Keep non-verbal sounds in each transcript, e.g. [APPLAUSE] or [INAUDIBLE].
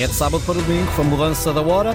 É de sábado para domingo, foi mudança da hora.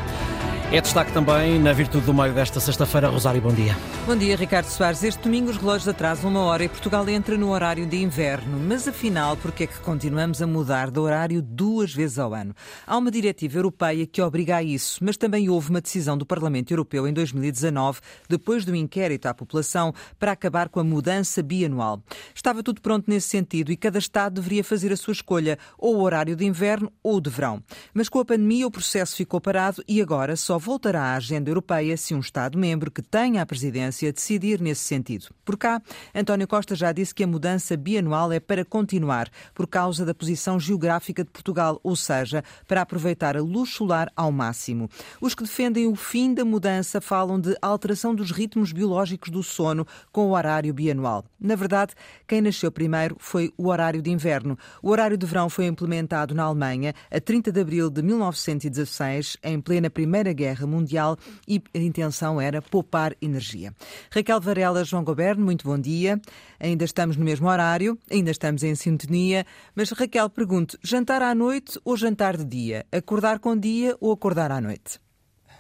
É destaque também na virtude do meio desta sexta-feira. Rosário, bom dia. Bom dia, Ricardo Soares. Este domingo os relógios atrasam uma hora e Portugal entra no horário de inverno. Mas afinal, por que é que continuamos a mudar de horário duas vezes ao ano? Há uma diretiva europeia que obriga a isso, mas também houve uma decisão do Parlamento Europeu em 2019, depois do inquérito à população, para acabar com a mudança bianual. Estava tudo pronto nesse sentido e cada Estado deveria fazer a sua escolha, ou o horário de inverno ou de verão. Mas com a pandemia o processo ficou parado e agora só voltará à agenda europeia se um Estado-membro que tenha a presidência decidir nesse sentido. Por cá, António Costa já disse que a mudança bianual é para continuar, por causa da posição geográfica de Portugal, ou seja, para aproveitar a luz solar ao máximo. Os que defendem o fim da mudança falam de alteração dos ritmos biológicos do sono com o horário bianual. Na verdade, quem nasceu primeiro foi o horário de inverno. O horário de verão foi implementado na Alemanha a 30 de abril de 1916, em plena Primeira Guerra Guerra Mundial e a intenção era poupar energia. Raquel Varela, João Goberno, muito bom dia. Ainda estamos no mesmo horário, ainda estamos em sintonia, mas Raquel, pergunto, jantar à noite ou jantar de dia? Acordar com dia ou acordar à noite?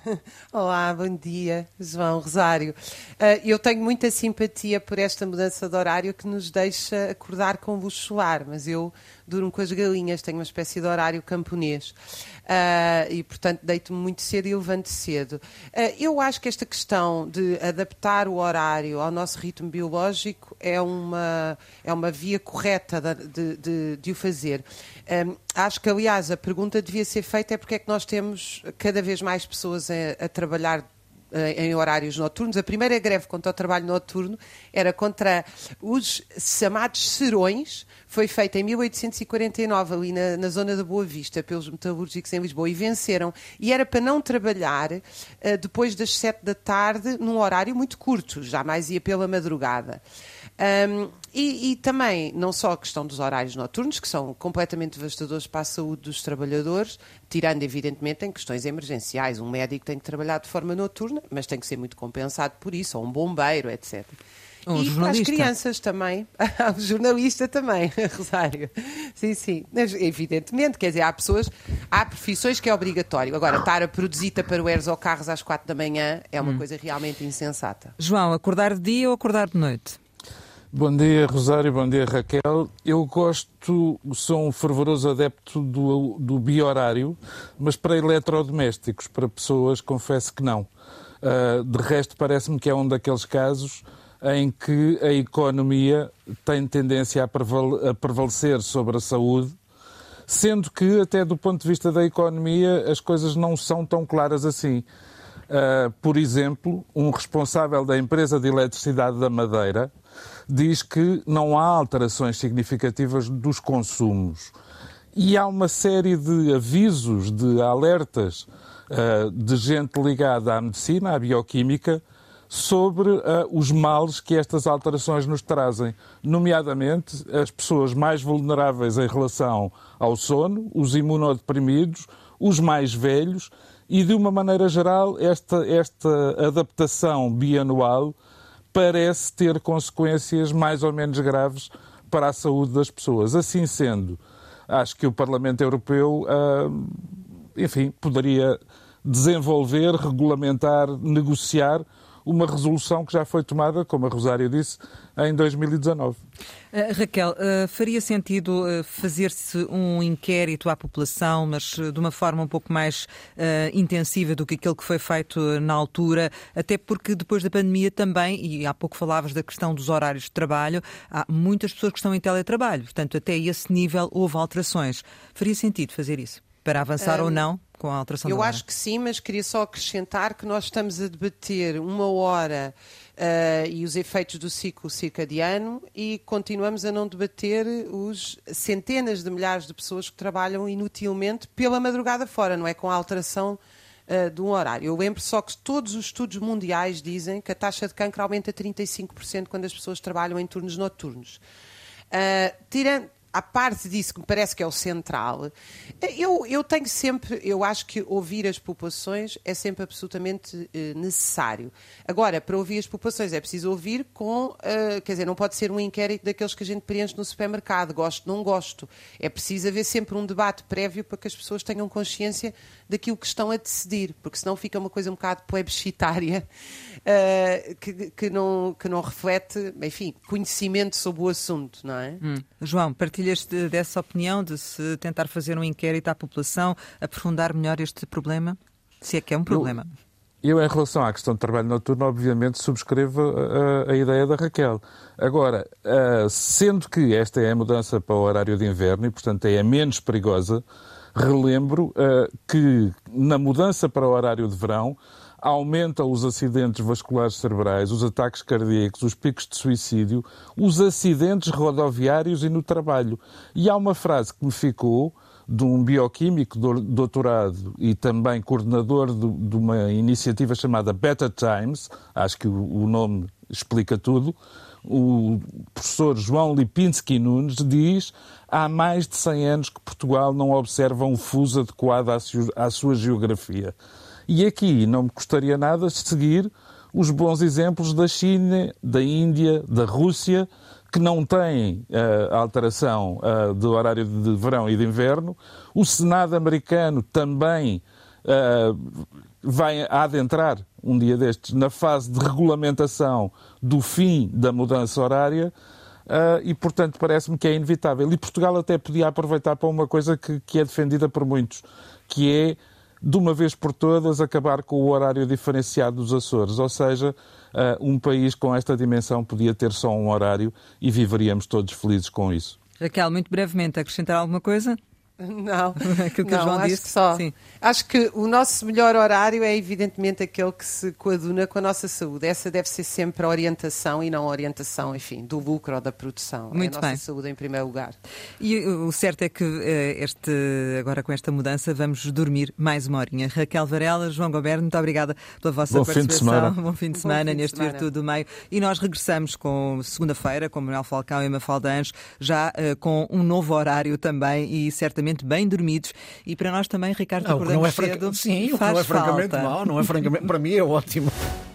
[LAUGHS] Olá, bom dia, João Rosário. Uh, eu tenho muita simpatia por esta mudança de horário que nos deixa acordar com luz solar, mas eu durmo com as galinhas, tenho uma espécie de horário camponês. Uh, e, portanto, deito-me muito cedo e levanto cedo. Uh, eu acho que esta questão de adaptar o horário ao nosso ritmo biológico é uma, é uma via correta de, de, de o fazer. Um, acho que, aliás, a pergunta devia ser feita é porque é que nós temos cada vez mais pessoas a, a trabalhar em horários noturnos. A primeira greve contra o trabalho noturno era contra os chamados serões, foi feita em 1849 ali na, na, zona da Boa Vista pelos metalúrgicos em Lisboa e venceram. E era para não trabalhar uh, depois das sete da tarde num horário muito curto, jamais ia pela madrugada. Um, e, e, também, não só a questão dos horários noturnos, que são completamente devastadores para a saúde dos trabalhadores, tirando, evidentemente, em questões emergenciais. Um médico tem que trabalhar de forma noturna, mas tem que ser muito compensado por isso, ou um bombeiro, etc. Um e para as crianças também. o [LAUGHS] jornalista também, [LAUGHS] Rosário. Sim, sim. Mas, evidentemente, quer dizer, há pessoas, há profissões que é obrigatório. Agora, estar a produzir taparoeiros ou carros às quatro da manhã é uma hum. coisa realmente insensata. João, acordar de dia ou acordar de noite? Bom dia, Rosário. Bom dia, Raquel. Eu gosto, sou um fervoroso adepto do, do biorário, mas para eletrodomésticos, para pessoas, confesso que não. Uh, de resto, parece-me que é um daqueles casos em que a economia tem tendência a, prevalecer sobre a saúde, sendo que, até do ponto de vista da economia, as coisas não são tão claras assim. Uh, por exemplo, um responsável da empresa de eletricidade da Madeira diz que não há alterações significativas dos consumos. E há uma série de avisos, de alertas uh, de gente ligada à medicina, à bioquímica, sobre uh, os males que estas alterações nos trazem, nomeadamente as pessoas mais vulneráveis em relação ao sono, os imunodeprimidos, os mais velhos e, de uma maneira geral, esta, esta adaptação bianual parece ter consequências mais ou menos graves para a saúde das pessoas. Assim sendo, acho que o Parlamento Europeu, ah, enfim, poderia desenvolver, regulamentar, negociar uma resolução que já foi tomada, como a Rosário disse, em 2019. Uh, Raquel, uh, faria sentido uh, fazer-se um inquérito à população, mas de uma forma um pouco mais intensiva do que aquele que foi feito na altura, até porque depois da pandemia também, e há pouco falavas da questão dos horários de trabalho, há muitas pessoas que estão em teletrabalho, portanto, até esse nível houve alterações. Faria sentido fazer isso? Para avançar um... ou não? com a alteração Eu acho que sim, mas queria só acrescentar que nós estamos a debater uma hora uh, e os efeitos do ciclo circadiano e continuamos a não debater os centenas de milhares de pessoas que trabalham inutilmente pela madrugada fora, não é? Com a alteração uh, de um horário. Eu lembro só que todos os estudos mundiais dizem que a taxa de cancro aumenta 35% quando as pessoas trabalham em turnos noturnos. Uh, tirando à parte disso, que me parece que é o central, eu, eu tenho sempre, eu acho que ouvir as populações é sempre absolutamente eh, necessário. Agora, para ouvir as populações é preciso ouvir com, eh, quer dizer, não pode ser um inquérito daqueles que a gente preenche no supermercado, gosto, não gosto. É preciso haver sempre um debate prévio para que as pessoas tenham consciência daquilo que estão a decidir, porque senão fica uma coisa um bocado plebiscitária uh, [LAUGHS] que, que, não, que não reflete, enfim, conhecimento sobre o assunto, não é? Hum. João, partilhas de, dessa opinião de se tentar fazer um inquérito à população, aprofundar melhor este problema? Se é que é um problema. Eu, eu em relação à questão do trabalho noturno, obviamente subscrevo a, a ideia da Raquel. Agora, uh, sendo que esta é a mudança para o horário de inverno e, portanto, é a menos perigosa, relembro uh, que na mudança para o horário de verão aumenta os acidentes vasculares cerebrais, os ataques cardíacos, os picos de suicídio, os acidentes rodoviários e no trabalho. E há uma frase que me ficou de um bioquímico doutorado e também coordenador de, uma iniciativa chamada Better Times, acho que o nome explica tudo, o professor João Lipinski Nunes diz há mais de 100 anos que Portugal não observa um fuso adequado à sua geografia. E aqui não me custaria nada seguir os bons exemplos da China, da Índia, da Rússia, que não têm uh, alteração uh, do horário de verão e de inverno. O Senado americano também uh, vai adentrar, um dia destes, na fase de regulamentação do fim da mudança horária. Uh, e, portanto, parece-me que é inevitável. E Portugal até podia aproveitar para uma coisa que, que é defendida por muitos, que é de uma vez por todas, acabar com o horário diferenciado dos Açores. Ou seja, uh, um país com esta dimensão podia ter só um horário e viveríamos todos felizes com isso. Raquel, muito brevemente, acrescentar alguma coisa? [LAUGHS] Não, [LAUGHS] Aquilo que não, João acho disse. que só. Sim. Acho que o nosso melhor horário é evidentemente aquele que se coaduna com a nossa saúde. Essa deve ser sempre a orientação e não a orientação, enfim, do lucro ou da produção. Muito é a nossa bem. saúde em primeiro lugar. E o certo é que eh, este, agora com esta mudança vamos dormir mais uma horinha. Raquel Varela, João Goberno, muito obrigada pela vossa Bom participação. Fim de semana. Bom fim de semana fim neste Virtude do Meio. E nós regressamos com segunda-feira com Manuel Falcão e Mafalda Anjos, já uh, com um novo horário também e certamente bem dormidos. E para nós também, Ricardo, não, não é franca... Sim, que não é francamente mau, não é francamente. para mim é ótimo. [LAUGHS]